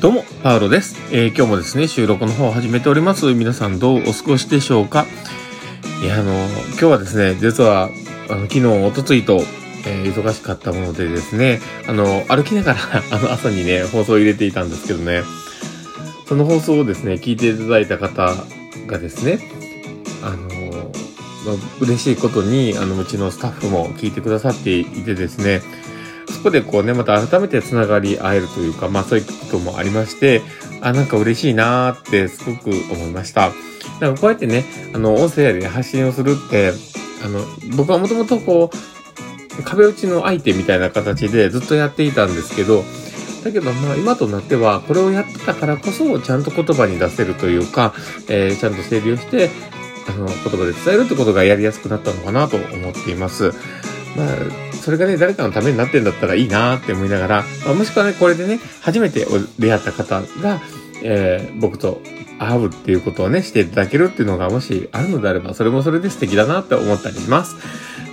どうも、パウロです、えー、今日もですね、収録の方を始めております。皆さんどうお過ごしでしょうか？いや、あの、今日はですね、実は、あの、昨日、おとついと、えー、忙しかったものでですね、あの、歩きながら あの、朝にね、放送を入れていたんですけどね、その放送をですね、聞いていただいた方がですね、あの、嬉しいことに、あの、うちのスタッフも聞いてくださっていてですね、そこでこうね、また改めて繋がり合えるというか、まあそういうこともありまして、あ、なんか嬉しいなーってすごく思いました。だかこうやってね、あの、音声で発信をするって、あの、僕はもともとこう、壁打ちの相手みたいな形でずっとやっていたんですけど、だけどまあ今となってはこれをやってたからこそちゃんと言葉に出せるというか、えー、ちゃんと整理をしてあの言葉で伝えるってことがやりやすくなったのかなと思っています。まあそれがね、誰かのためになってんだったらいいなって思いながら、まあ、もしくはね、これでね、初めて出会った方が、えー、僕と会うっていうことをね、していただけるっていうのがもしあるのであれば、それもそれで素敵だなって思ったりします。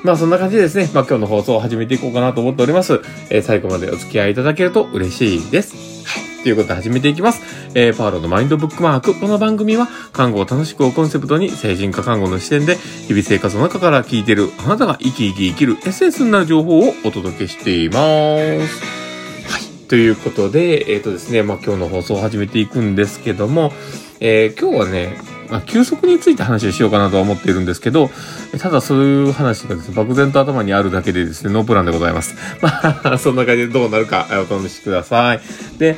まあそんな感じでですね、まあ今日の放送を始めていこうかなと思っております。えー、最後までお付き合いいただけると嬉しいです。はい。ということで始めていきます。えー、パーロのマインドブックマーク。この番組は、看護を楽しくをコンセプトに、成人化看護の視点で、日々生活の中から聞いている、あなたが生き生き生きるエッセンスになる情報をお届けしています。はい。ということで、えっ、ー、とですね、まあ今日の放送を始めていくんですけども、えー、今日はね、まあ、休息について話をしようかなとは思っているんですけど、ただそういう話がですね、漠然と頭にあるだけでですね、ノープランでございます。まあ、そんな感じでどうなるかお試しください。で、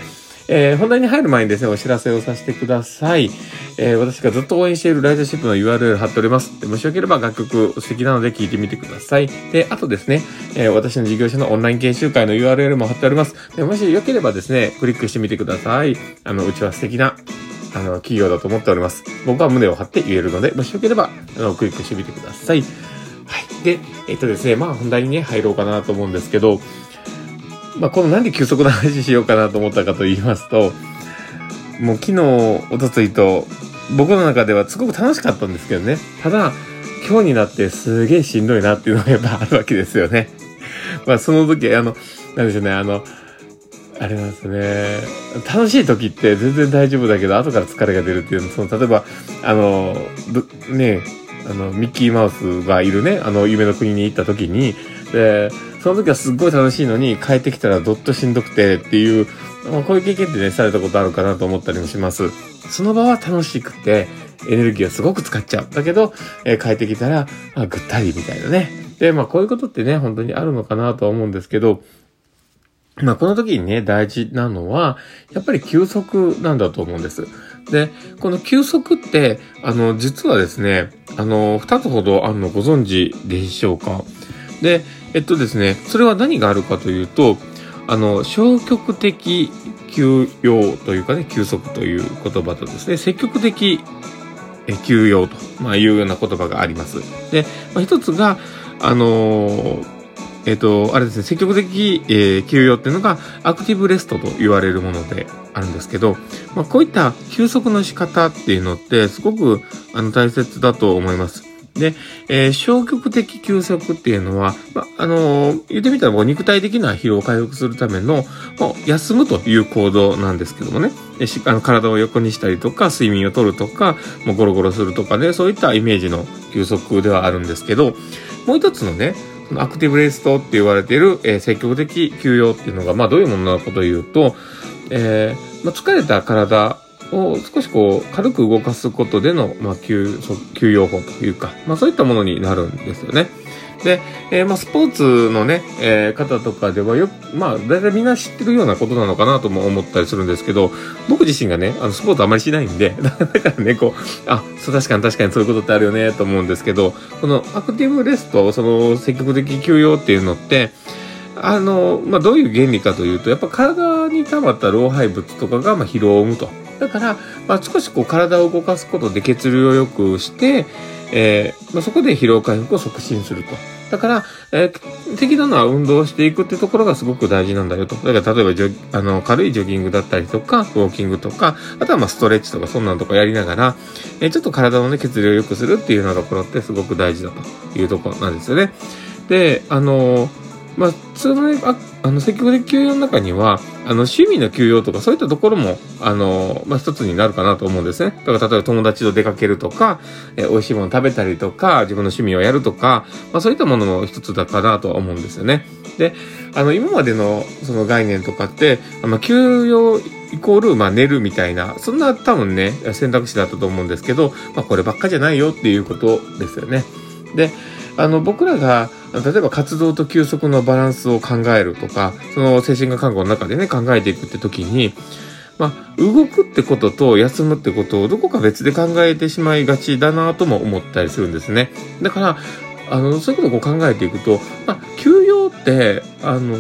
えー、本題に入る前にですね、お知らせをさせてください。えー、私がずっと応援しているライトシップの URL 貼っております。もしよければ楽曲素敵なので聴いてみてください。で、あとですね、えー、私の事業者のオンライン研修会の URL も貼っております。でもしよければですね、クリックしてみてください。あの、うちは素敵なあの、企業だと思っております。僕は胸を張って言えるので、もしよければ、あの、クリックしてみてください。はい。で、えっとですね、まあ本題にね、入ろうかなと思うんですけど、まあ、このなんで休息の話しようかなと思ったかと言いますと、もう昨日、おとついと、僕の中ではすごく楽しかったんですけどね。ただ、今日になってすげえしんどいなっていうのがやっぱあるわけですよね。まあその時、あの、なんでしょうね、あの、ありますね。楽しい時って全然大丈夫だけど、後から疲れが出るっていうの、その、例えば、あの、ね、あの、ミッキーマウスがいるね、あの、夢の国に行った時に、で、その時はすっごい楽しいのに、帰ってきたらどっとしんどくてっていう、まあ、こういう経験ってね、されたことあるかなと思ったりもします。その場は楽しくて、エネルギーをすごく使っちゃう。だけど、えー、帰ってきたら、あ、ぐったりみたいなね。で、まあこういうことってね、本当にあるのかなとは思うんですけど、まあこの時にね、大事なのは、やっぱり休息なんだと思うんです。で、この休息って、あの、実はですね、あの、二つほどあるのご存知でしょうか。で、えっとですね、それは何があるかというと、あの、消極的休養というかね、休息という言葉とですね、積極的休養と、まあ、いうような言葉があります。で、まあ、一つが、あのー、えっ、と、あれですね、積極的、えー、休養っていうのがアクティブレストと言われるものであるんですけど、まあ、こういった休息の仕方っていうのってすごくあの大切だと思います。で、えー、消極的休息っていうのは、まあ、のー、言ってみたらもう肉体的な疲労を回復するための、もう休むという行動なんですけどもね、えしあの体を横にしたりとか、睡眠をとるとか、もうゴロゴロするとかね、そういったイメージの休息ではあるんですけど、もう一つのね、そのアクティブレストって言われている、えー、積極的休養っていうのが、まあどういうものなのかというと、えー、ま、疲れた体を少しこう軽く動かすことでの、まあ、休休養法というか、まあ、そういったものになるんですよね。で、えー、まあ、スポーツのね、えー、方とかではよ、まあ、大体みんな知ってるようなことなのかなとも思ったりするんですけど、僕自身がね、あの、スポーツあまりしないんで、だからね、こう、あ、そう、確かに確かにそういうことってあるよね、と思うんですけど、このアクティブレスト、その積極的休養っていうのって、あの、まあ、どういう原理かというと、やっぱ体に溜まった老廃物とかが、まあ、疲労を生むと。だから、まあ、少しこう体を動かすことで血流を良くして、えー、まあ、そこで疲労回復を促進すると。だから、えー、適度な運動をしていくっていうところがすごく大事なんだよと。だから例えばあの軽いジョギングだったりとか、ウォーキングとか、あとはまあストレッチとかそんなのとかやりながら、えー、ちょっと体のね、血流を良くするっていうようなところってすごく大事だというところなんですよね。で、あのーまあ、そのね、ああの、積極的休養の中には、あの、趣味の休養とか、そういったところも、あの、まあ、一つになるかなと思うんですね。だから、例えば友達と出かけるとか、えー、美味しいもの食べたりとか、自分の趣味をやるとか、まあ、そういったものの一つだかなとは思うんですよね。で、あの、今までの、その概念とかって、あの、休養イコール、まあ、寝るみたいな、そんな多分ね、選択肢だったと思うんですけど、まあ、こればっかじゃないよっていうことですよね。で、あの、僕らが、例えば活動と休息のバランスを考えるとか、その精神科看護の中でね、考えていくって時に、まあ、動くってことと休むってことをどこか別で考えてしまいがちだなとも思ったりするんですね。だから、あの、そういうことを考えていくと、まあ、休養って、あの、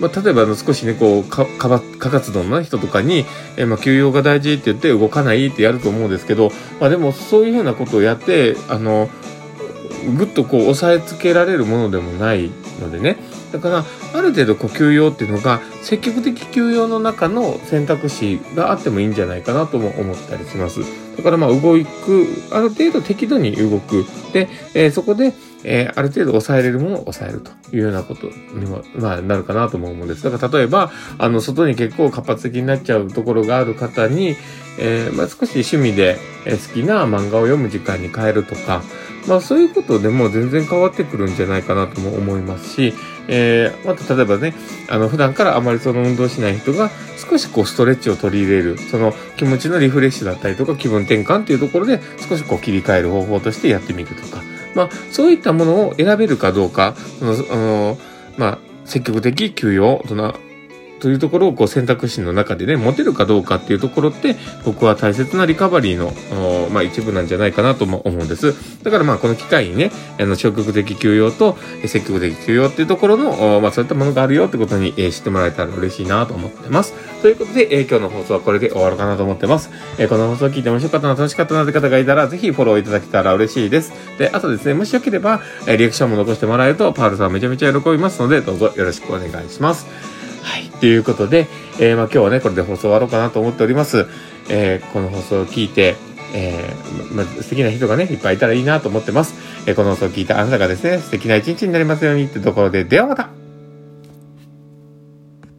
まあ、例えばあの少しね、こう、か、か過活動の人とかに、えまあ、休養が大事って言って動かないってやると思うんですけど、まあ、でもそういうふうなことをやって、あの、ぐっとこう押さえつけられるものでもないのでね。だから、ある程度呼吸用っていうのが、積極的休養の中の選択肢があってもいいんじゃないかなとも思ったりします。だからまあ動く、ある程度適度に動く。で、えー、そこで、えー、ある程度抑えれるものを抑えるというようなことにも、まあ、なるかなとも思うんです。だから例えば、あの、外に結構活発的になっちゃうところがある方に、えー、まあ、少し趣味で好きな漫画を読む時間に変えるとか、まあそういうことでも全然変わってくるんじゃないかなとも思いますし、えー、また例えばね、あの普段からあまりその運動しない人が少しこうストレッチを取り入れる、その気持ちのリフレッシュだったりとか気分転換っていうところで少しこう切り替える方法としてやってみるとか、まあそういったものを選べるかどうか、その、あの、まあ積極的休養、そのというところをこう選択肢の中でね、持てるかどうかっていうところって、僕は大切なリカバリーの、まあ一部なんじゃないかなとも思うんです。だからまあこの機会にね、あの、消極的休養と積極的休養っていうところの、まあそういったものがあるよってことに、えー、知ってもらえたら嬉しいなと思ってます。ということで、えー、今日の放送はこれで終わるかなと思ってます。えー、この放送を聞いて面白かったな、楽しかったなって方がいたら、ぜひフォローいただけたら嬉しいです。で、あとですね、もしよければ、えリアクションも残してもらえると、パールさんめちゃめちゃ喜びますので、どうぞよろしくお願いします。はい。ということで、えー、まあ今日はね、これで放送終わろうかなと思っております。えー、この放送を聞いて、えー、ま、素敵な人がね、いっぱいいたらいいなと思ってます。えー、この放送を聞いたあなたがですね、素敵な一日になりますようにってところで、ではまた